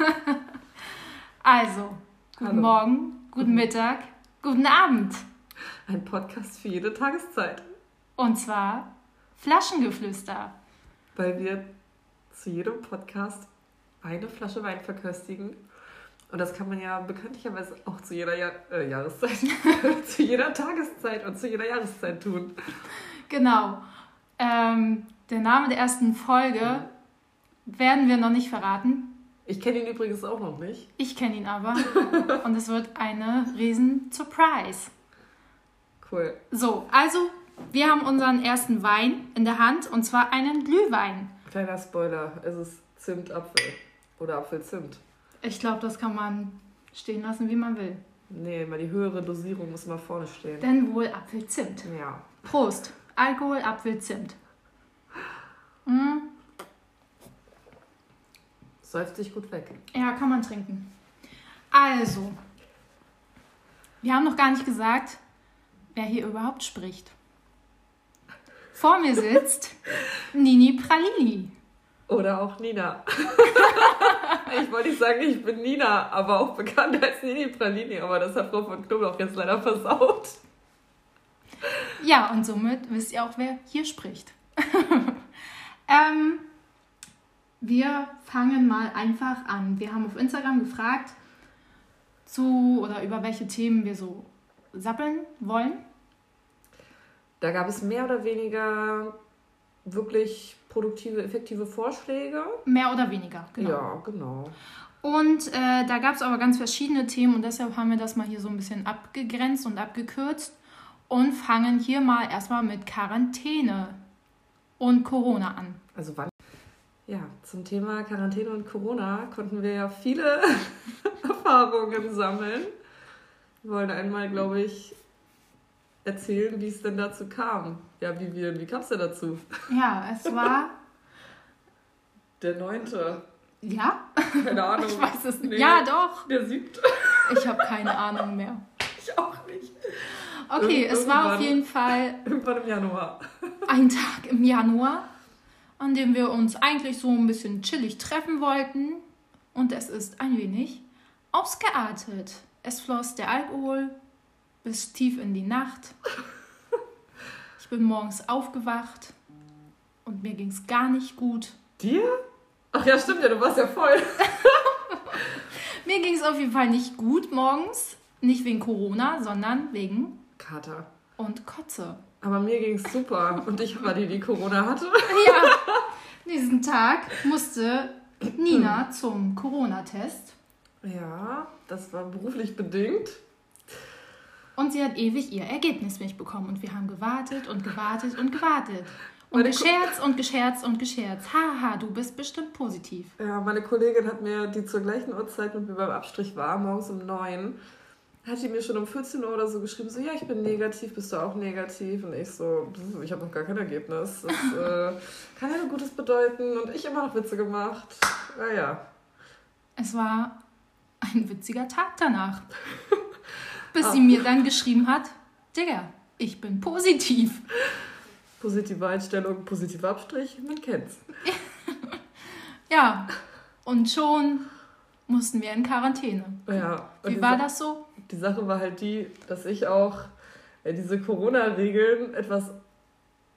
also, guten Hallo. Morgen, guten Mittag, guten Abend. Ein Podcast für jede Tageszeit. Und zwar Flaschengeflüster. Weil wir zu jedem Podcast eine Flasche Wein verköstigen. Und das kann man ja bekanntlicherweise auch zu jeder Jahr äh, Jahreszeit, zu jeder Tageszeit und zu jeder Jahreszeit tun. Genau. Ähm, der Name der ersten Folge werden wir noch nicht verraten. Ich kenne ihn übrigens auch noch nicht. Ich kenne ihn aber. Und es wird eine riesen Surprise. Cool. So, also wir haben unseren ersten Wein in der Hand und zwar einen Glühwein. Kleiner Spoiler, es ist Zimtapfel oder Apfelzimt. Ich glaube, das kann man stehen lassen, wie man will. Nee, mal die höhere Dosierung muss mal vorne stehen. Denn wohl Apfelzimt. Ja. Prost. Alkohol, Apfelzimt. Mm, Säuft sich gut weg. ja, kann man trinken. Also, wir haben noch gar nicht gesagt, wer hier überhaupt spricht. Vor mir sitzt Nini Pralini. Oder auch Nina. ich wollte nicht sagen, ich bin Nina, aber auch bekannt als Nini Pralini, aber das hat Frau von Knoblauch jetzt leider versaut. Ja, und somit wisst ihr auch, wer hier spricht. ähm, wir fangen mal einfach an. Wir haben auf Instagram gefragt, zu oder über welche Themen wir so sappeln wollen. Da gab es mehr oder weniger wirklich produktive, effektive Vorschläge. Mehr oder weniger, genau. Ja, genau. Und äh, da gab es aber ganz verschiedene Themen und deshalb haben wir das mal hier so ein bisschen abgegrenzt und abgekürzt und fangen hier mal erstmal mit Quarantäne und Corona an. Also wann? Ja, zum Thema Quarantäne und Corona konnten wir ja viele Erfahrungen sammeln. Wir wollen einmal, glaube ich, erzählen, wie es denn dazu kam. Ja, wie, wie, wie kam es denn dazu? Ja, es war. Der neunte. ja? Keine Ahnung. Ich weiß es nicht. Nee. Ja, doch. Der siebte. Ich habe keine Ahnung mehr. Ich auch nicht. Okay, es war auf jeden Fall Irgendwann im Januar. ein Tag im Januar, an dem wir uns eigentlich so ein bisschen chillig treffen wollten. Und es ist ein wenig ausgeartet. Es floss der Alkohol bis tief in die Nacht. Ich bin morgens aufgewacht und mir ging es gar nicht gut. Dir? Ach ja, stimmt ja, du warst ja voll. Mir ging es auf jeden Fall nicht gut morgens. Nicht wegen Corona, sondern wegen Kater. und Kotze. Aber mir ging's super. Und ich war die, die Corona hatte. Ja, diesen Tag musste Nina zum Corona-Test Ja, das war beruflich bedingt. und sie hat ewig ihr Ergebnis nicht bekommen. Und wir haben gewartet und gewartet und gewartet. Und Meine gescherzt und gescherzt und gescherzt. Haha, du bist bestimmt positiv. Ja, meine Kollegin hat mir, die zur gleichen Uhrzeit mit mir beim Abstrich war, morgens um neun, hat die mir schon um 14 Uhr oder so geschrieben, so, ja, ich bin negativ, bist du auch negativ? Und ich so, "Pff, ich habe noch gar kein Ergebnis. Das äh, kann ja nur Gutes bedeuten. Und ich immer noch Witze gemacht. Naja, Es war ein witziger Tag danach. Bis Ah. sie mir dann geschrieben hat, Digga, ich bin positiv. positive Einstellung, positiver Abstrich, man kennt's. Ja, und schon mussten wir in Quarantäne. Ja, Wie war das so? Die Sache war halt die, dass ich auch äh, diese Corona-Regeln etwas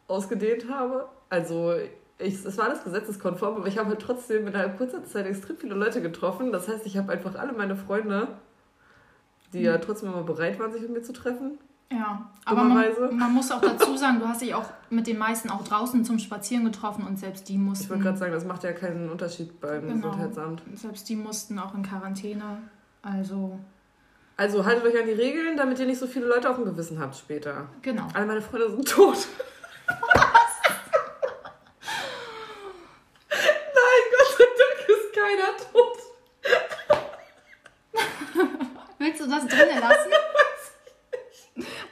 ausgedehnt habe. Also ich, es war alles gesetzeskonform, aber ich habe halt trotzdem innerhalb kurzer Zeit extrem viele Leute getroffen. Das heißt, ich habe einfach alle meine Freunde, die ja trotzdem immer bereit waren, sich mit mir zu treffen. Ja, aber man, man muss auch dazu sagen, du hast dich auch mit den meisten auch draußen zum Spazieren getroffen und selbst die Ich mussten, wollte gerade sagen, das macht ja keinen Unterschied beim Genau. Gesundheitsamt. selbst die mussten auch in Quarantäne. Also, Also haltet euch an die Regeln, damit ihr nicht so viele Leute auf dem Gewissen habt später. genau. Alle meine Freunde sind tot. Nein, Gott sei Dank ist keiner tot. Willst du das drinnen lassen?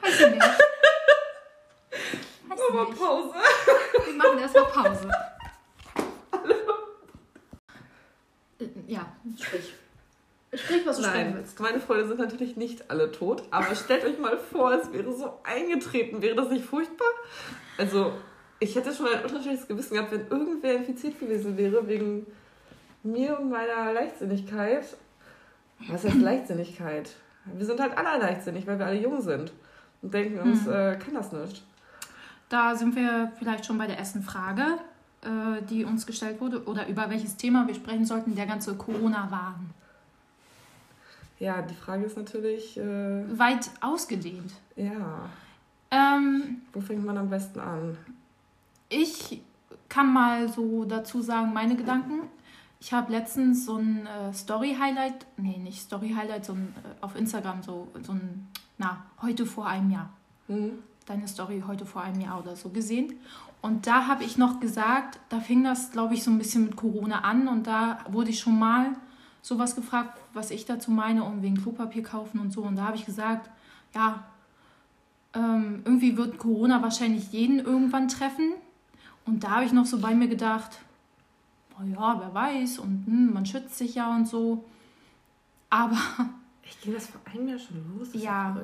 Weiß ich nicht. Weiß ich nicht. Pause. Wir machen erstmal Pause. Äh, Ja, sprich. Sprich, was du sprechen Nein, meine Freunde sind natürlich nicht alle tot, aber stellt euch mal vor, es wäre so eingetreten. Wäre das nicht furchtbar? Also, ich hätte schon ein unterschiedliches Gewissen gehabt, wenn irgendwer infiziert gewesen wäre wegen mir und meiner Leichtsinnigkeit, was heißt Leichtsinnigkeit? Wir sind halt alle leichtsinnig, weil wir alle jung sind und denken uns, mhm. äh, kann das nicht. Da sind wir vielleicht schon bei der ersten Frage, äh, die uns gestellt wurde, oder über welches Thema wir sprechen sollten, der ganze Corona-Wahn. Ja, die Frage ist natürlich. Äh, Weit ausgedehnt. Ja. Ähm, Wo fängt man am besten an? Ich kann mal so dazu sagen, meine Gedanken. Ich habe letztens so ein äh, Story-Highlight, nee, nicht Story-Highlight, so ein, äh, auf Instagram, so, so ein, na, heute vor einem Jahr. Mhm. Deine Story heute vor einem Jahr oder so gesehen. Und da habe ich noch gesagt, da fing das, glaube ich, so ein bisschen mit Corona an und da wurde ich schon mal sowas gefragt, was ich dazu meine, um wegen Klopapier kaufen und so. Und da habe ich gesagt, ja, ähm, irgendwie wird Corona wahrscheinlich jeden irgendwann treffen. Und da habe ich noch so bei mir gedacht, oh ja, wer weiß, und hm, man schützt sich ja und so. Aber. Ich ging das vor einem Jahr schon los? Das ja,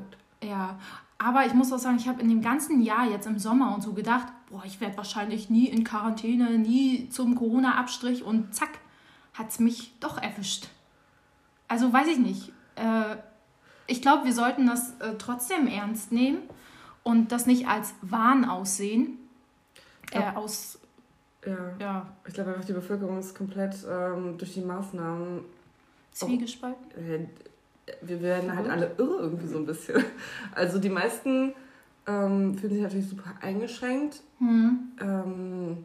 ja. Aber ich muss auch sagen, ich habe in dem ganzen Jahr jetzt im Sommer und so gedacht, boah, ich werde wahrscheinlich nie in Quarantäne, nie zum Corona-Abstrich und zack, hat es mich doch erwischt. Also weiß ich nicht. Äh, ich glaube, wir sollten das äh, trotzdem ernst nehmen und das nicht als Wahn aussehen. Äh, aus. Ja. ja. Ich glaube einfach, die Bevölkerung ist komplett ähm, durch die Maßnahmen. Zwiegespalten? Wir werden halt alle irre irgendwie so ein bisschen. Also die meisten ähm, fühlen sich natürlich super eingeschränkt. Mhm. Ähm,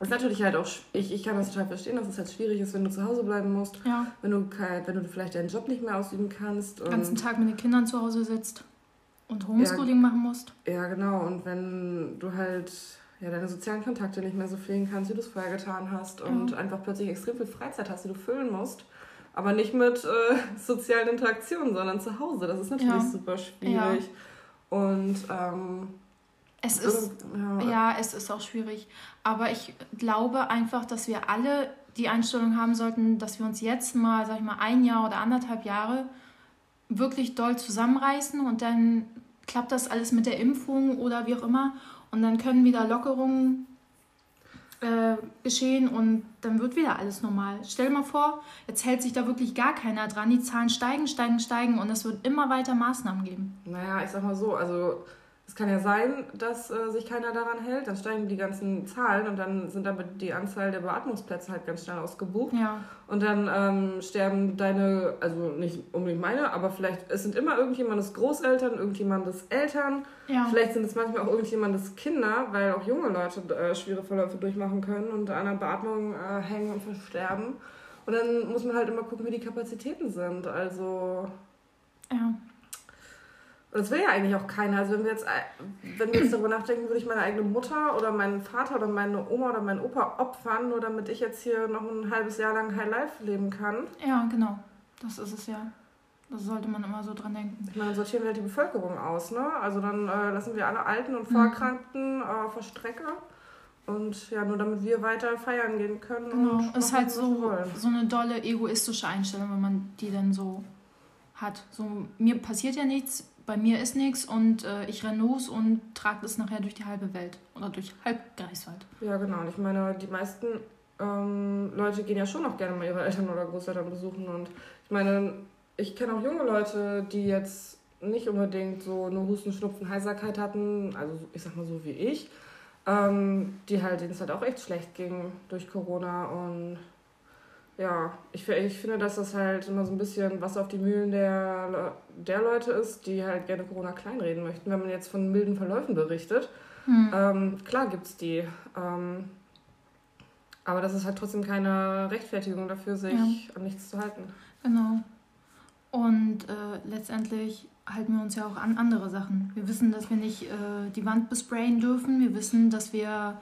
ist natürlich halt auch, ich, ich kann das total verstehen, dass es halt schwierig ist, wenn du zu Hause bleiben musst. Ja. Wenn du, wenn du vielleicht deinen Job nicht mehr ausüben kannst. Den ganzen Tag mit den Kindern zu Hause sitzt und Homeschooling ja, machen musst. Ja, genau. Und wenn du halt ja, deine sozialen Kontakte nicht mehr so pflegen kannst, wie du es vorher getan hast und einfach plötzlich extrem viel Freizeit hast, die du füllen musst. Aber nicht mit äh, sozialen Interaktionen, sondern zu Hause. Das ist natürlich super schwierig. Und ähm, es ist ja. ja, es ist auch schwierig. Aber ich glaube einfach, dass wir alle die Einstellung haben sollten, dass wir uns jetzt mal, sag ich mal, ein Jahr oder anderthalb Jahre wirklich doll zusammenreißen und dann klappt das alles mit der Impfung oder wie auch immer und dann können wieder Lockerungen äh, geschehen und dann wird wieder alles normal. Stell dir mal vor, jetzt hält sich da wirklich gar keiner dran. Die Zahlen steigen, steigen, steigen und es wird immer weiter Maßnahmen geben. Naja, ich sag mal so, also es kann ja sein, dass äh, sich keiner daran hält, dann steigen die ganzen Zahlen und dann sind damit die Anzahl der Beatmungsplätze halt ganz schnell ausgebucht. Ja. Und dann ähm, sterben deine, also nicht unbedingt meine, aber vielleicht, es sind immer irgendjemandes Großeltern, irgendjemandes Eltern. Ja. Vielleicht sind es manchmal auch irgendjemandes Kinder, weil auch junge Leute äh, schwere Verläufe durchmachen können und an der Beatmung äh, hängen und versterben. Und dann muss man halt immer gucken, wie die Kapazitäten sind. Also. Ja. Und das will ja eigentlich auch keiner. Also wenn wir jetzt, wenn wir jetzt darüber nachdenken, würde ich meine eigene Mutter oder meinen Vater oder meine Oma oder meinen Opa opfern, nur damit ich jetzt hier noch ein halbes Jahr lang High Life leben kann. Ja, genau. Das ist es ja. Das sollte man immer so dran denken. Ich meine, dann sortieren wir halt die Bevölkerung aus, ne? Also dann äh, lassen wir alle Alten und Vorkranken mhm. äh, auf der Strecke. Und ja, nur damit wir weiter feiern gehen können. Genau, ist halt so, so eine dolle egoistische Einstellung, wenn man die dann so hat. So, mir passiert ja nichts, bei mir ist nichts und äh, ich renne los und trage das nachher durch die halbe Welt oder durch halb Greifswald. Ja, genau. Und ich meine, die meisten ähm, Leute gehen ja schon noch gerne mal ihre Eltern oder Großeltern besuchen. Und ich meine, ich kenne auch junge Leute, die jetzt nicht unbedingt so eine Husten, Schnupfen, Heiserkeit hatten, also ich sag mal so wie ich, ähm, die halt, denen es halt auch echt schlecht ging durch Corona und ja, ich, ich finde, dass das halt immer so ein bisschen was auf die Mühlen der, der Leute ist, die halt gerne Corona kleinreden möchten. Wenn man jetzt von milden Verläufen berichtet, hm. ähm, klar gibt es die. Ähm, aber das ist halt trotzdem keine Rechtfertigung dafür, sich ja. an nichts zu halten. Genau. Und äh, letztendlich halten wir uns ja auch an andere Sachen. Wir wissen, dass wir nicht äh, die Wand besprayen dürfen. Wir wissen, dass wir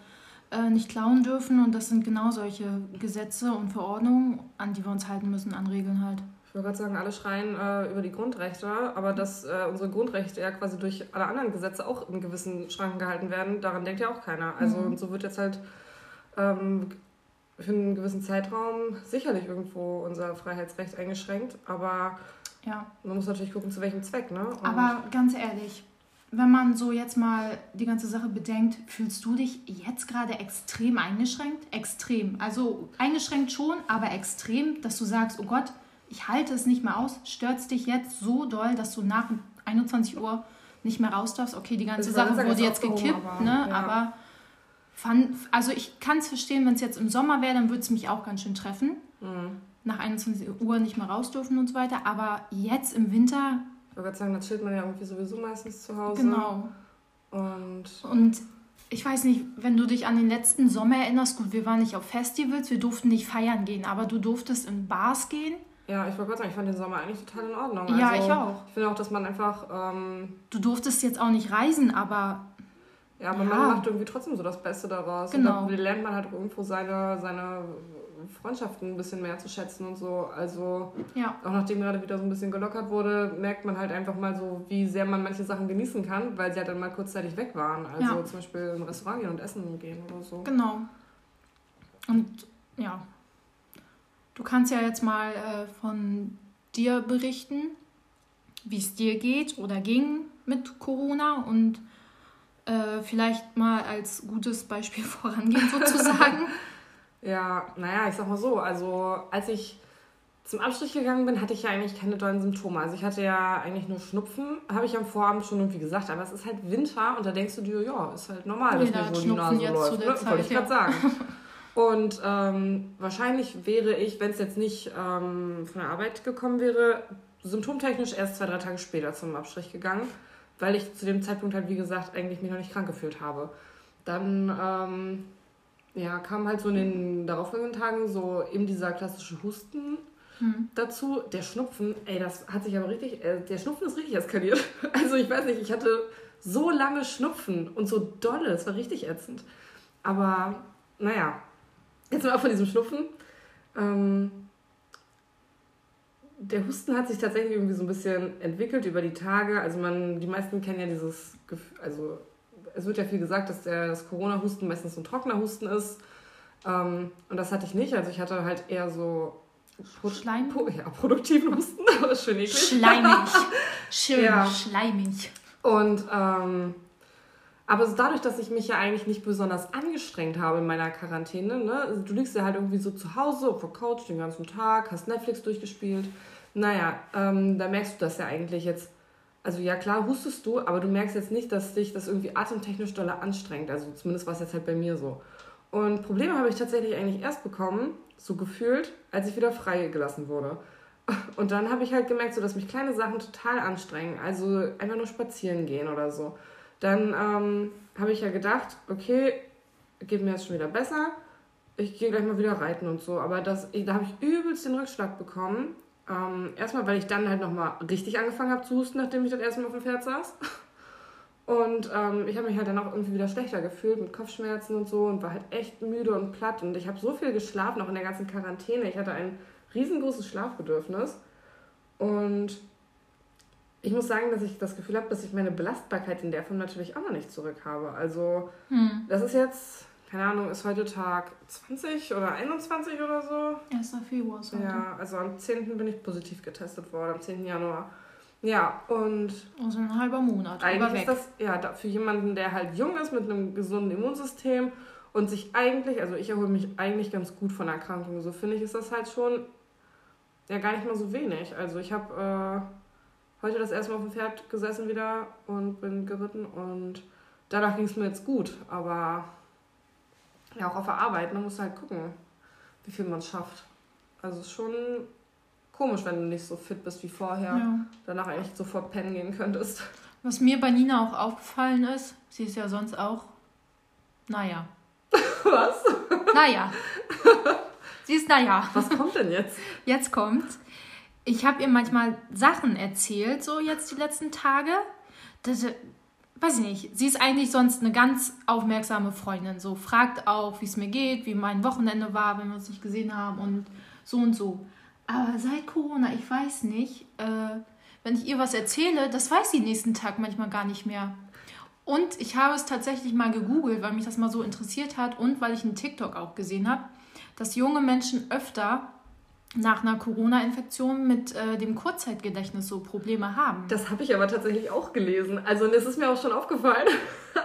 äh, nicht klauen dürfen. Und das sind genau solche Gesetze und Verordnungen, an die wir uns halten müssen, an Regeln halt. Ich wollte gerade sagen, alle schreien äh, über die Grundrechte, aber dass äh, unsere Grundrechte ja quasi durch alle anderen Gesetze auch in gewissen Schranken gehalten werden, daran denkt ja auch keiner. Also mhm. so wird jetzt halt ähm, für einen gewissen Zeitraum sicherlich irgendwo unser Freiheitsrecht eingeschränkt, aber ja. man muss natürlich gucken, zu welchem Zweck. Ne? Und aber ganz ehrlich, wenn man so jetzt mal die ganze Sache bedenkt, fühlst du dich jetzt gerade extrem eingeschränkt? Extrem. Also eingeschränkt schon, aber extrem, dass du sagst, oh Gott, ich halte es nicht mehr aus. Stört es dich jetzt so doll, dass du nach 21 Uhr nicht mehr raus darfst? Okay, die ganze Sache wurde jetzt gekippt, aber, ne? Ja. Aber fand, also ich kann es verstehen, wenn es jetzt im Sommer wäre, dann würde es mich auch ganz schön treffen. Mhm. Nach 21 Uhr nicht mehr raus dürfen und so weiter. Aber jetzt im Winter wollte gerade sagen, da chillt man ja irgendwie sowieso meistens zu Hause. Genau. Und, und ich weiß nicht, wenn du dich an den letzten Sommer erinnerst, gut, wir waren nicht auf Festivals, wir durften nicht feiern gehen, aber du durftest in Bars gehen. Ja, ich wollte gerade sagen, ich fand den Sommer eigentlich total in Ordnung. Ja, also, ich auch. Ich finde auch, dass man einfach. Ähm, du durftest jetzt auch nicht reisen, aber. Ja, aber ja. man macht irgendwie trotzdem so das Beste daraus. Genau. Und dann lernt man halt irgendwo seine, seine Freundschaften ein bisschen mehr zu schätzen und so. Also ja. auch nachdem gerade wieder so ein bisschen gelockert wurde, merkt man halt einfach mal so, wie sehr man manche Sachen genießen kann, weil sie halt dann mal kurzzeitig weg waren. Also ja. zum Beispiel in ein Restaurant gehen und essen gehen oder so. Genau. Und ja, du kannst ja jetzt mal äh, von dir berichten, wie es dir geht oder ging mit Corona und äh, vielleicht mal als gutes Beispiel vorangehen sozusagen. Ja, naja, ich sag mal so, also als ich zum Abstrich gegangen bin, hatte ich ja eigentlich keine dollen Symptome. Also ich hatte ja eigentlich nur Schnupfen, habe ich am Vorabend schon irgendwie gesagt, aber es ist halt Winter und da denkst du dir, ja, ist halt normal, dass mir so die Nase läuft. Ne? Wollte ich gerade sagen. Und ähm, wahrscheinlich wäre ich, wenn es jetzt nicht ähm, von der Arbeit gekommen wäre, symptomtechnisch erst zwei, drei Tage später zum Abstrich gegangen, weil ich zu dem Zeitpunkt halt, wie gesagt, eigentlich mich noch nicht krank gefühlt habe. Dann ähm, ja, kam halt so in den darauffolgenden Tagen so eben dieser klassische Husten hm. dazu. Der Schnupfen, ey, das hat sich aber richtig, äh, der Schnupfen ist richtig eskaliert. Also ich weiß nicht, ich hatte so lange Schnupfen und so dolle, es war richtig ätzend. Aber naja, jetzt mal von diesem Schnupfen. Ähm, der Husten hat sich tatsächlich irgendwie so ein bisschen entwickelt über die Tage. Also man, die meisten kennen ja dieses Gefühl, also es wird ja viel gesagt, dass der, das Corona-Husten meistens so ein trockener Husten ist. Ähm, und das hatte ich nicht. Also ich hatte halt eher so Pro Schleim? Pro ja, produktiven Husten, aber schön eklig. Schleimig. Schön ja. schleimig. Und ähm, aber dadurch, dass ich mich ja eigentlich nicht besonders angestrengt habe in meiner Quarantäne, ne? Also du liegst ja halt irgendwie so zu Hause auf der Couch den ganzen Tag, hast Netflix durchgespielt. Naja, ähm, da merkst du das ja eigentlich jetzt also ja klar hustest du, aber du merkst jetzt nicht, dass dich das irgendwie atemtechnisch doller anstrengt. Also zumindest war es jetzt halt bei mir so. Und Probleme habe ich tatsächlich eigentlich erst bekommen, so gefühlt, als ich wieder freigelassen wurde. Und dann habe ich halt gemerkt, so dass mich kleine Sachen total anstrengen. Also einfach nur spazieren gehen oder so. Dann ähm, habe ich ja gedacht, okay, geht mir jetzt schon wieder besser. Ich gehe gleich mal wieder reiten und so. Aber das, da habe ich übelst den Rückschlag bekommen. Ähm, erstmal, weil ich dann halt nochmal richtig angefangen habe zu husten, nachdem ich das erste Mal auf dem Pferd saß. Und ähm, ich habe mich halt dann auch irgendwie wieder schlechter gefühlt mit Kopfschmerzen und so und war halt echt müde und platt. Und ich habe so viel geschlafen, auch in der ganzen Quarantäne. Ich hatte ein riesengroßes Schlafbedürfnis. Und ich muss sagen, dass ich das Gefühl habe, dass ich meine Belastbarkeit in der Form natürlich auch noch nicht zurück habe. Also, hm. das ist jetzt keine Ahnung, ist heute Tag 20 oder 21 oder so? 1. Februar ist heute. Ja, also am 10. bin ich positiv getestet worden, am 10. Januar. Ja, und. Also ein halber Monat. Eigentlich ist das, ja, für jemanden, der halt jung ist mit einem gesunden Immunsystem und sich eigentlich, also ich erhole mich eigentlich ganz gut von Erkrankungen, so finde ich, ist das halt schon ja gar nicht mal so wenig. Also ich habe äh, heute das erste Mal auf dem Pferd gesessen wieder und bin geritten und danach ging es mir jetzt gut, aber ja, auch auf der Arbeit, man muss halt gucken, wie viel man schafft. Also schon komisch, wenn du nicht so fit bist wie vorher. Ja. Danach eigentlich sofort pennen gehen könntest. Was mir bei Nina auch aufgefallen ist, sie ist ja sonst auch, naja. Was? Naja. Sie ist naja. Was kommt denn jetzt? Jetzt kommt. Ich habe ihr manchmal Sachen erzählt, so jetzt die letzten Tage. Das, weiß ich nicht, sie ist eigentlich sonst eine ganz aufmerksame Freundin. So fragt auch, wie es mir geht, wie mein Wochenende war, wenn wir uns nicht gesehen haben und so und so. Aber seit Corona, ich weiß nicht, äh, wenn ich ihr was erzähle, das weiß sie nächsten Tag manchmal gar nicht mehr. Und ich habe es tatsächlich mal gegoogelt, weil mich das mal so interessiert hat und weil ich einen TikTok auch gesehen habe, dass junge Menschen öfter nach einer Corona-Infektion mit äh, dem Kurzzeitgedächtnis so Probleme haben. Das habe ich aber tatsächlich auch gelesen. Also das ist mir auch schon aufgefallen.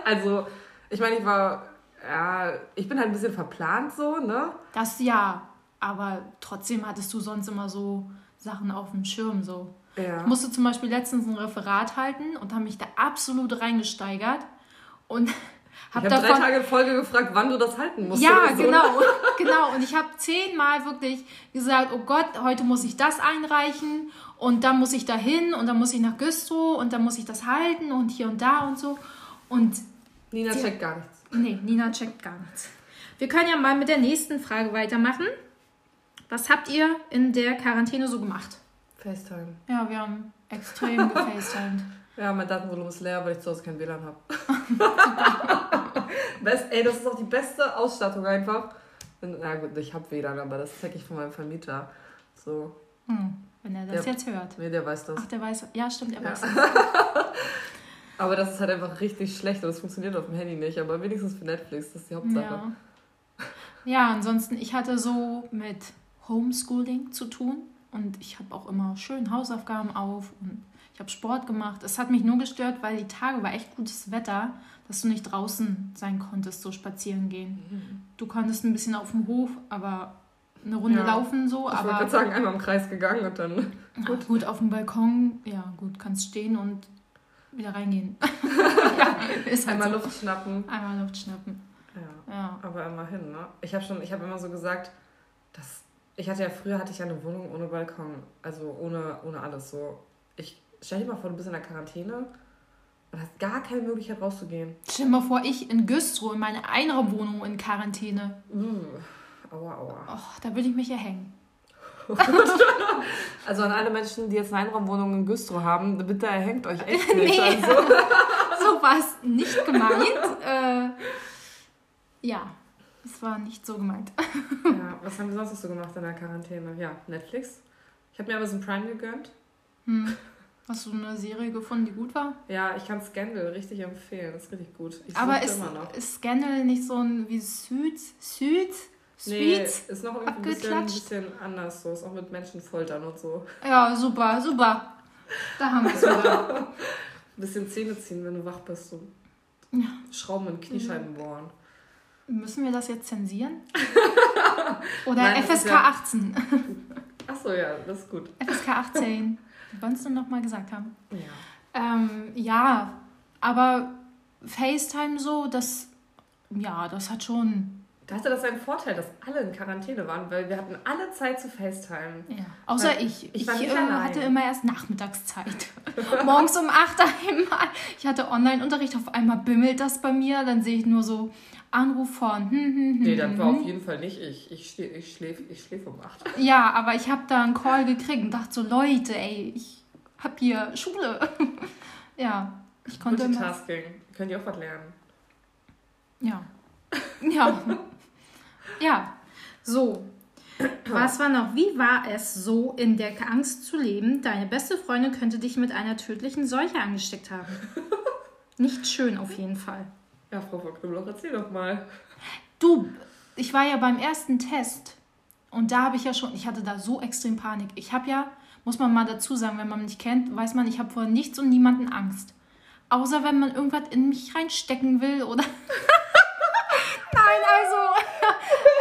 Also ich meine, ich war, ja, ich bin halt ein bisschen verplant so, ne? Das ja, aber trotzdem hattest du sonst immer so Sachen auf dem Schirm so. Ja. Ich musste zum Beispiel letztens ein Referat halten und habe mich da absolut reingesteigert und hab ich habe drei Tage in Folge gefragt, wann du das halten musst. Ja, so. genau, genau. Und ich habe zehnmal wirklich gesagt, oh Gott, heute muss ich das einreichen und dann muss ich da hin und dann muss ich nach Güstrow und dann muss ich das halten und hier und da und so. Und Nina checkt gar nichts. Nee, Nina checkt gar nichts. Wir können ja mal mit der nächsten Frage weitermachen. Was habt ihr in der Quarantäne so gemacht? FaceTime. Ja, wir haben extrem gefacetimed. Ja, mein Datenvolumen ist leer, weil ich zu Hause kein WLAN habe. ey, das ist auch die beste Ausstattung einfach. Na gut, ich habe WLAN, aber das zeige ich von meinem Vermieter. So. Hm, wenn er das der, jetzt hört. Nee, der weiß das. Ach, der weiß. Ja, stimmt, er ja. weiß das. aber das ist halt einfach richtig schlecht und das funktioniert auf dem Handy nicht. Aber wenigstens für Netflix, das ist die Hauptsache. Ja, ja ansonsten, ich hatte so mit Homeschooling zu tun und ich habe auch immer schön Hausaufgaben auf und ich habe Sport gemacht. Es hat mich nur gestört, weil die Tage war echt gutes Wetter, dass du nicht draußen sein konntest, so spazieren gehen. Mhm. Du konntest ein bisschen auf dem Hof, aber eine Runde ja. laufen so. Ich aber wollte sagen, einmal im Kreis gegangen und dann. Gut. Ach, gut, auf dem Balkon, ja, gut, kannst stehen und wieder reingehen. ja, ist halt einmal so. Luft schnappen. Einmal Luft schnappen. Ja. ja. Aber immerhin, ne? Ich habe schon, ich habe immer so gesagt, dass ich hatte ja früher hatte ich ja eine Wohnung ohne Balkon, also ohne, ohne alles so. Ich stell dir mal vor, du bist in der Quarantäne und hast gar keine Möglichkeit rauszugehen. Stell dir mal vor, ich in Güstrow in meiner Einraumwohnung in Quarantäne. Uh, aua, aua. Och, da würde ich mich erhängen. also an alle Menschen, die jetzt eine Einraumwohnung in Güstrow haben, bitte erhängt euch echt nicht. nee, also. so war es nicht gemeint. äh, ja, es war nicht so gemeint. ja, was haben wir sonst noch so gemacht in der Quarantäne? Ja, Netflix. Ich habe mir Amazon Prime gegönnt. Hm. Hast du eine Serie gefunden, die gut war? Ja, ich kann Scandal richtig empfehlen. Das ist richtig gut. Ich Aber ist, ist Scandal nicht so ein wie Suits? Suits? Nee, ist noch ein bisschen, ein bisschen anders so. Ist auch mit Menschen foltern und so. Ja, super, super. Da haben wir es wieder. ein bisschen Zähne ziehen, wenn du wach bist. So. Ja. Schrauben in Kniescheiben bohren. Müssen wir das jetzt zensieren? Oder Nein, FSK ja... 18? Achso, ja, das ist gut. FSK 18. Wann es noch mal gesagt haben. Ja. Ähm, ja, aber FaceTime so, das, ja, das hat schon. Da hatte das einen Vorteil, dass alle in Quarantäne waren, weil wir hatten alle Zeit zu FaceTime. Ja, außer weil ich. Ich, ich hatte immer erst Nachmittagszeit. Morgens um 8 einmal. Ich hatte Online-Unterricht, auf einmal bimmelt das bei mir, dann sehe ich nur so Anruf von. Hm, hm, hm, nee, das war hm. auf jeden Fall nicht ich. Ich, ich schläfe ich schläf um 8. Ja, aber ich habe da einen Call gekriegt und dachte so, Leute, ey, ich habe hier Schule. ja, ich konnte. Multitasking. Könnt ihr auch was lernen. Ja. Ja. ja. So. Was war noch? Wie war es so, in der Angst zu leben? Deine beste Freundin könnte dich mit einer tödlichen Seuche angesteckt haben. Nicht schön auf jeden Fall. Ja, Frau von Knüppelhoch, erzähl doch mal. Du, ich war ja beim ersten Test und da habe ich ja schon, ich hatte da so extrem Panik. Ich habe ja, muss man mal dazu sagen, wenn man mich kennt, weiß man, ich habe vor nichts und niemanden Angst. Außer wenn man irgendwas in mich reinstecken will oder. Nein, also,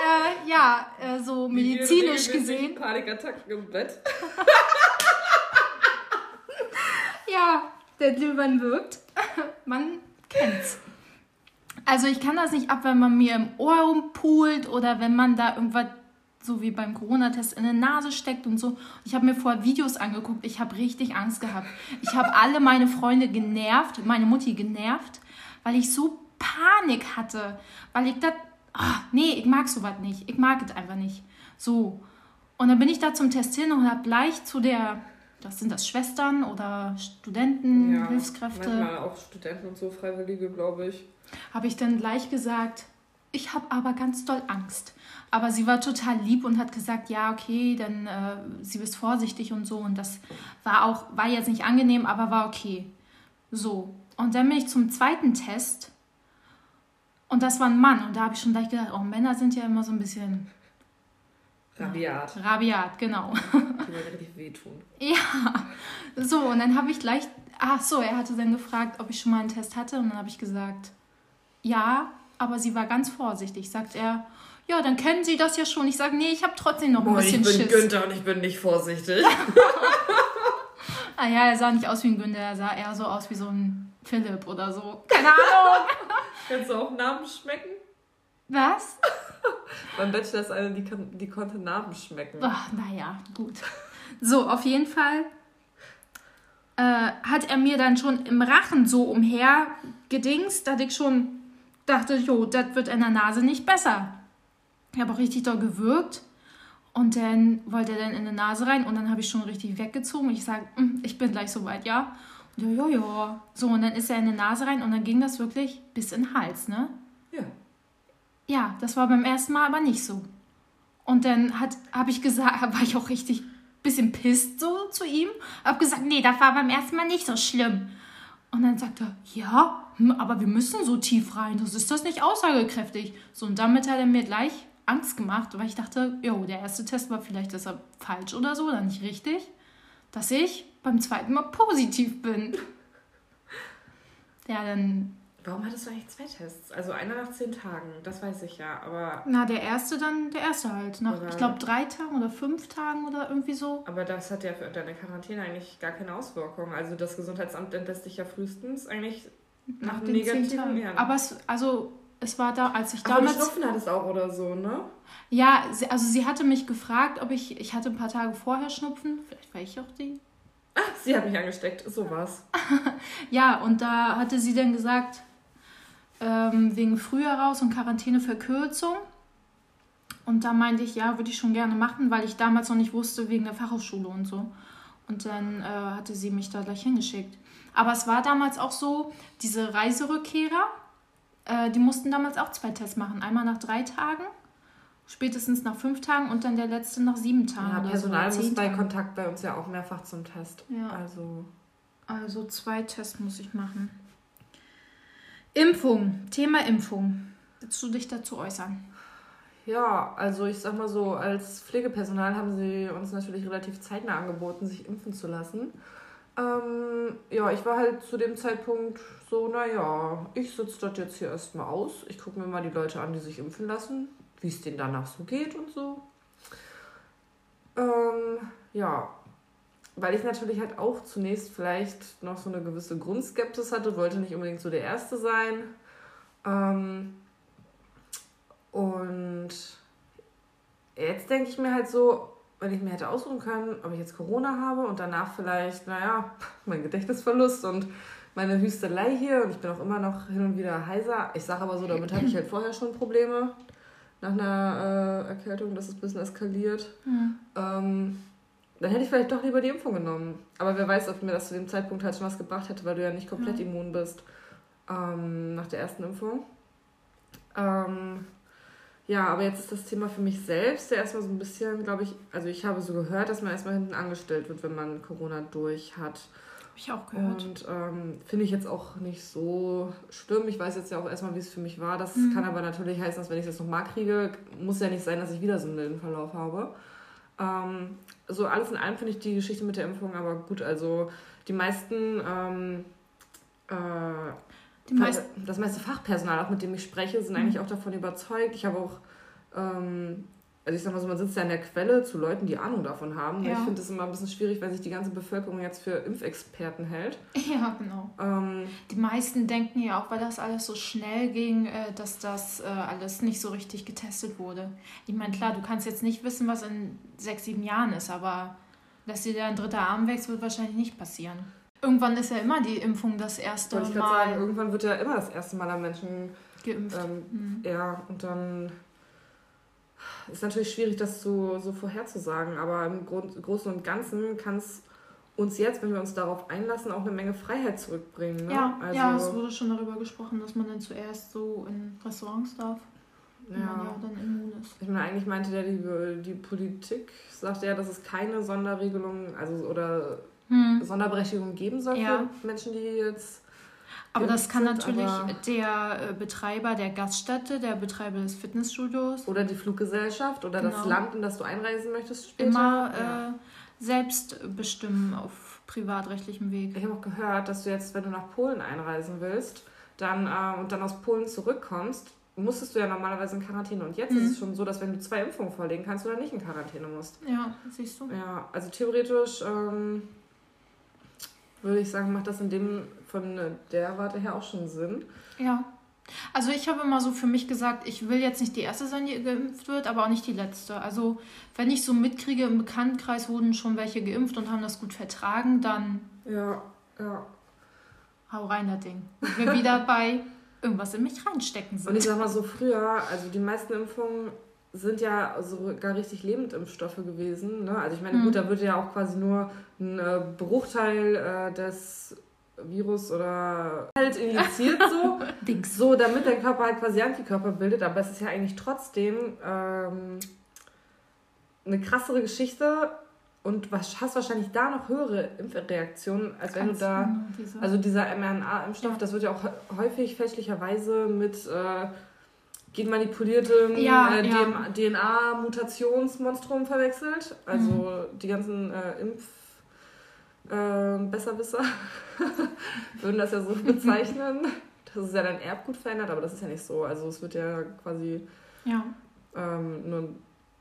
äh, ja, äh, so medizinisch gesehen. Panikattacken im Bett. ja, der Glühwein wirkt. Man kennt's. Also ich kann das nicht ab, wenn man mir im Ohr rumpult oder wenn man da irgendwas so wie beim Corona-Test in der Nase steckt und so. Ich habe mir vorher Videos angeguckt. Ich habe richtig Angst gehabt. Ich habe alle meine Freunde genervt, meine Mutti genervt, weil ich so Panik hatte. Weil ich das, ach, nee, ich mag sowas nicht. Ich mag es einfach nicht. So. Und dann bin ich da zum Test hin und habe gleich zu der, das sind das Schwestern oder Studenten, ja, Hilfskräfte. Manchmal auch Studenten und so, Freiwillige, glaube ich. Habe ich dann gleich gesagt, ich habe aber ganz doll Angst. Aber sie war total lieb und hat gesagt, ja, okay, dann äh, sie ist vorsichtig und so. Und das war auch, war jetzt nicht angenehm, aber war okay. So. Und dann bin ich zum zweiten Test. Und das war ein Mann. Und da habe ich schon gleich gedacht, oh, Männer sind ja immer so ein bisschen Rabiat. Rabiat, genau. Die wollen richtig wehtun. Ja, so, und dann habe ich gleich, ach so, er hatte dann gefragt, ob ich schon mal einen Test hatte und dann habe ich gesagt, ja, aber sie war ganz vorsichtig. Sagt er, ja, dann kennen Sie das ja schon. Ich sage, nee, ich habe trotzdem noch ein Boah, ich bisschen bin Schiss. Günther und ich bin nicht vorsichtig. Ah ja, er sah nicht aus wie ein Günther, er sah eher so aus wie so ein Philipp oder so. Keine Ahnung. Kannst du auch Namen schmecken? Was? Beim Bachelor ist eine, die, kann, die konnte Namen schmecken. Ach, naja, gut. So, auf jeden Fall äh, hat er mir dann schon im Rachen so umher gedingst, dass ich schon dachte, jo, das wird in der Nase nicht besser. Ich habe auch richtig doll gewürgt und dann wollte er dann in die Nase rein und dann habe ich schon richtig weggezogen. Ich sage, ich bin gleich soweit, ja. Ja, ja, ja. So, und dann ist er in die Nase rein und dann ging das wirklich bis in den Hals, ne? Ja. Ja, das war beim ersten Mal aber nicht so. Und dann habe ich gesagt, war ich auch richtig bisschen pisst so zu ihm. Hab gesagt, nee, das war beim ersten Mal nicht so schlimm. Und dann sagt er, ja, hm, aber wir müssen so tief rein, das ist das nicht aussagekräftig. So, und damit hat er mir gleich Angst gemacht, weil ich dachte, jo, der erste Test war vielleicht deshalb falsch oder so, oder nicht richtig, dass ich beim zweiten Mal positiv bin. Ja, dann Warum hattest du eigentlich zwei Tests? Also einer nach zehn Tagen, das weiß ich ja, aber. Na, der erste dann, der erste halt. Nach, Oder- ich glaube, drei Tagen oder fünf Tagen oder irgendwie so. Aber das hat ja für deine Quarantäne eigentlich gar keine Auswirkung. Also das Gesundheitsamt entlässt dich ja frühestens eigentlich nach, einem den negativen Tagen. ja. Aber es, also, es war da, als ich Aber damals. Schnupfen hattest auch oder so, ne? Ja, sie, also sie hatte mich gefragt, ob ich. Ich hatte ein paar Tage vorher Schnupfen. Vielleicht war ich auch die. Ah, sie hat mich angesteckt, so war's. Ja, und da hatte sie dann gesagt, ähm, wegen früher raus und Quarantäneverkürzung. Und da meinte ich, ja, würde ich schon gerne machen, weil ich damals noch nicht wusste, wegen der Fachhochschule und so. Und dann äh, hatte sie mich da gleich hingeschickt. Aber es war damals auch so, diese Reiserückkehrer, äh, die mussten damals auch zwei Tests machen. Einmal nach drei Tagen, spätestens nach fünf Tagen und dann der letzte nach sieben Tagen. Ja, Personal so, muss bei Tagen. Kontakt bei uns ja auch mehrfach zum Test. Ja. Also. Also zwei Tests muss ich machen. Impfung, Thema Impfung. Willst du dich dazu äußern? Ja, also ich sag mal so, als Pflegepersonal haben sie uns natürlich relativ zeitnah angeboten, sich impfen zu lassen. Ähm, ja, ich war halt zu dem Zeitpunkt so, naja, ich sitze das jetzt hier erstmal aus. Ich gucke mir mal die Leute an, die sich impfen lassen, wie es denen danach so geht und so. Ähm, ja, weil ich natürlich halt auch zunächst vielleicht noch so eine gewisse Grundskepsis hatte, wollte nicht unbedingt so der Erste sein. Ähm, und jetzt denke ich mir halt so, wenn ich mir hätte aussuchen können, ob ich jetzt Corona habe und danach vielleicht, naja, mein Gedächtnisverlust und meine Hüstelei hier und ich bin auch immer noch hin und wieder heiser. Ich sage aber so, damit hatte ich halt vorher schon Probleme nach einer äh, Erkältung, dass es ein bisschen eskaliert. Ähm, dann hätte ich vielleicht doch lieber die Impfung genommen. Aber wer weiß, ob mir das zu dem Zeitpunkt halt schon was gebracht hätte, weil du ja nicht komplett Ja. immun bist ähm, nach der ersten Impfung. Ähm, ja, aber jetzt ist das Thema für mich selbst ja erstmal so ein bisschen, glaube ich, also ich habe so gehört, dass man erstmal hinten angestellt wird, wenn man Corona durch hat. Habe ich auch gehört. Und ähm, finde ich jetzt auch nicht so schlimm. Ich weiß jetzt ja auch erstmal, wie es für mich war. Das Mhm. kann aber natürlich heißen, dass wenn ich es jetzt nochmal kriege, muss ja nicht sein, dass ich wieder so einen milden Verlauf habe. Ähm, so alles in allem finde ich die Geschichte mit der Impfung aber gut. Also die meisten, ähm, äh, Die meisten, das meiste Fachpersonal, auch mit dem ich spreche, sind eigentlich auch davon überzeugt. Ich habe auch, ähm, also ich sag mal so, man sitzt ja an der Quelle zu Leuten, die Ahnung davon haben. Ja. Ich finde es immer ein bisschen schwierig, wenn sich die ganze Bevölkerung jetzt für Impfexperten hält. ja, genau. Ähm, Die meisten denken ja auch, weil das alles so schnell ging, äh, dass das äh, alles nicht so richtig getestet wurde. Ich meine, klar, du kannst jetzt nicht wissen, was in sechs, sieben Jahren ist, aber dass dir da ein dritter Arm wächst, wird wahrscheinlich nicht passieren. Irgendwann ist ja immer die Impfung das erste wollte ich gerade sagen, Mal irgendwann wird ja immer das erste Mal an Menschen, geimpft. ähm, Mhm. ja, und dann ist natürlich schwierig, das so, so vorherzusagen, aber im Grund, Großen und Ganzen kann es uns jetzt, wenn wir uns darauf einlassen, auch eine Menge Freiheit zurückbringen. Ne? Ja, also, ja, es wurde schon darüber gesprochen, dass man dann zuerst so in Restaurants darf, wenn man ja. ja dann immun ist. Ich meine, eigentlich meinte der, die, die Politik sagte ja, dass es keine Sonderregelung, also oder Hm. Sonderberechtigung geben soll Ja. für Menschen, die jetzt Aber das kann sind, natürlich der äh, Betreiber der Gaststätte, der Betreiber des Fitnessstudios Oder die Fluggesellschaft oder das Genau. Land, in das du einreisen möchtest später. immer Ja. äh, selbst bestimmen auf privatrechtlichem Weg. Ich habe auch gehört, dass du jetzt, wenn du nach Polen einreisen willst, dann äh, und dann aus Polen zurückkommst, musstest du ja normalerweise in Quarantäne. Und jetzt Mhm. ist es schon so, dass wenn du zwei Impfungen vorlegen kannst, du dann nicht in Quarantäne musst. Ja, siehst du? Ja, also theoretisch ähm, würde ich sagen, macht das in dem von der Warte her auch schon Sinn. Ja. Also ich habe immer so für mich gesagt, ich will jetzt nicht die erste sein, die geimpft wird, aber auch nicht die letzte. Also wenn ich so mitkriege, im Bekanntenkreis wurden schon welche geimpft und haben das gut vertragen, dann Ja, ja. hau rein das Ding. Und wir wieder bei irgendwas in mich reinstecken Und ich sind. sag mal so früher, also die meisten Impfungen sind ja sogar richtig Lebendimpfstoffe gewesen. Ne? Also ich meine, Mhm. gut, da wird ja auch quasi nur ein äh, Bruchteil äh, des Virus oder halt injiziert so. Dings. So, damit dein Körper halt quasi Antikörper bildet, aber es ist ja eigentlich trotzdem ähm, eine krassere Geschichte und was, hast wahrscheinlich da noch höhere Impfreaktionen, als wenn du da. diese- Also dieser mRNA-Impfstoff, Ja. das wird ja auch hä- häufig fälschlicherweise mit äh, genmanipuliertem Ja, äh, ja. DNA-Mutationsmonstrum verwechselt. Also Mhm. die ganzen äh, Impf... Äh, Besserwisser würden das ja so bezeichnen, dass es ja dein Erbgut verändert, aber das ist ja nicht so. Also es wird ja quasi ja. ähm, nur...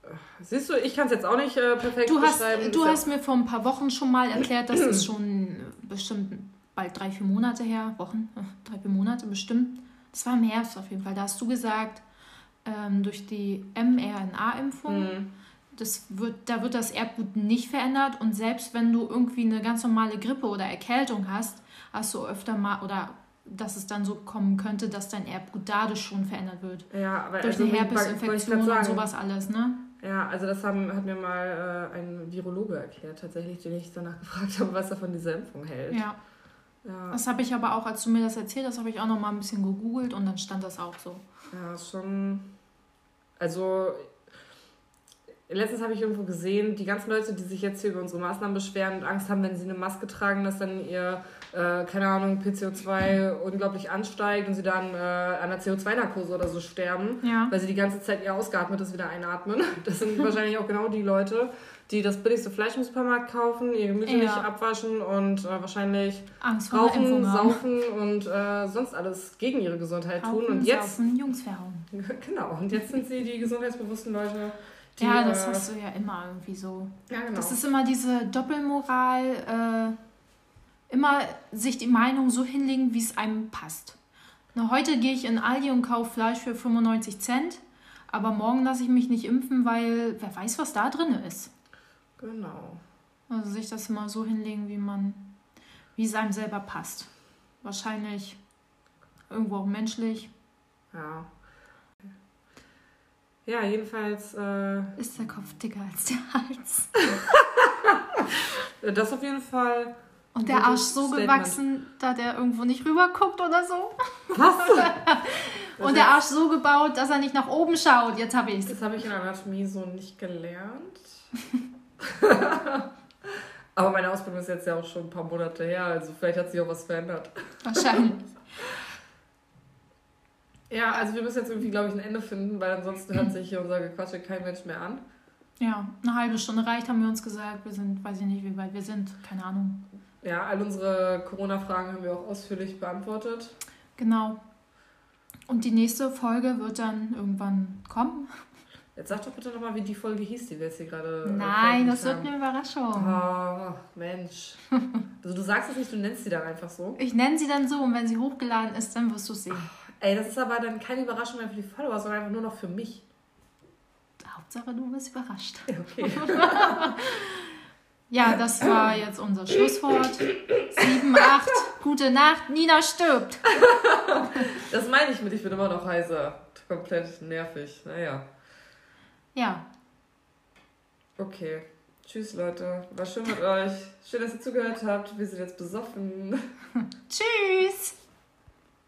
äh, Siehst du, ich kann es jetzt auch nicht äh, perfekt Du hast, beschreiben. du Ist hast mir vor ein paar Wochen schon mal erklärt, dass es schon bestimmt bald drei, vier Monate her, Wochen, äh, drei, vier Monate bestimmt. Das war im Herbst auf jeden Fall. Da hast du gesagt, ähm, durch die mRNA-Impfung, Hm. Das wird, da wird das Erbgut nicht verändert und selbst wenn du irgendwie eine ganz normale Grippe oder Erkältung hast, hast du öfter mal oder dass es dann so kommen könnte, dass dein Erbgut dadurch schon verändert wird. Ja, aber Durch also, eine Herpesinfektion und sowas alles, ne? Ja, also das haben, hat mir mal äh, ein Virologe erklärt, tatsächlich, den ich danach gefragt habe, was er von dieser Impfung hält. Ja. Ja, Das habe ich aber auch, als du mir das erzählt hast, habe ich auch noch mal ein bisschen gegoogelt und dann stand das auch so. ja schon. Also, letztens habe ich irgendwo gesehen, die ganzen Leute, die sich jetzt hier über unsere Maßnahmen beschweren und Angst haben, wenn sie eine Maske tragen, dass dann ihr, äh, keine Ahnung, PCO2 unglaublich ansteigt und sie dann äh, an der CO2-Narkose oder so sterben. Ja. weil sie die ganze Zeit ihr Ausgeatmetes wieder einatmen. Das sind wahrscheinlich auch genau die Leute, die das billigste Fleisch im Supermarkt kaufen, ihr Gemüse Ja. nicht abwaschen und äh, wahrscheinlich Angst rauchen, saufen und äh, sonst alles gegen ihre Gesundheit tun. Rauchen, Und jetzt, Saufen, Jungs verhauen. genau, und jetzt sind sie die gesundheitsbewussten Leute, die. ja, das äh, hast du ja immer irgendwie so. ja, genau. Das ist immer diese Doppelmoral, äh, immer sich die Meinung so hinlegen, wie es einem passt. Na, heute gehe ich in Aldi und kaufe Fleisch für 95 Cent, aber morgen lasse ich mich nicht impfen, weil wer weiß, was da drin ist. genau. Also sich das immer so hinlegen, wie man, wie es einem selber passt. Wahrscheinlich irgendwo auch menschlich. Ja. Ja, jedenfalls, äh, Ist der Kopf dicker als der Hals? das auf jeden Fall. Und der Arsch so Statement. gewachsen, da der irgendwo nicht rüberguckt oder so? Was? Und der Arsch so gebaut, dass er nicht nach oben schaut. Jetzt habe ich's. Das habe ich in Anatomie so nicht gelernt. Aber meine Ausbildung ist jetzt ja auch schon ein paar Monate her, also vielleicht hat sich auch was verändert. Wahrscheinlich. Ja, also wir müssen jetzt irgendwie, glaube ich, ein Ende finden, weil ansonsten hört sich hier unser Gequatsche kein Mensch mehr an. Ja, eine halbe Stunde reicht, haben wir uns gesagt. Wir sind, weiß ich nicht, wie weit wir sind. Keine Ahnung. Ja, all unsere Corona-Fragen haben wir auch ausführlich beantwortet. Genau. Und die nächste Folge wird dann irgendwann kommen. Jetzt sag doch bitte nochmal, wie die Folge hieß, die wir jetzt hier gerade. äh, Nein, das wird veröffentlicht eine Überraschung. haben. Oh, Mensch. Also du sagst es nicht, du nennst sie dann einfach so. Ich nenne sie dann so und wenn sie hochgeladen ist, dann wirst du es sehen. Ey, das ist aber dann keine Überraschung mehr für die Follower, sondern einfach nur noch für mich. Hauptsache, du bist überrascht. Ja, Okay. Ja, das war jetzt unser Schlusswort. 7, 8, gute Nacht, Nina stirbt. Das meine ich mit, ich bin immer noch heiser. Komplett nervig. Naja. Ja, Okay. Tschüss, Leute. War schön mit euch. Schön, dass ihr zugehört habt. Wir sind jetzt besoffen. tschüss.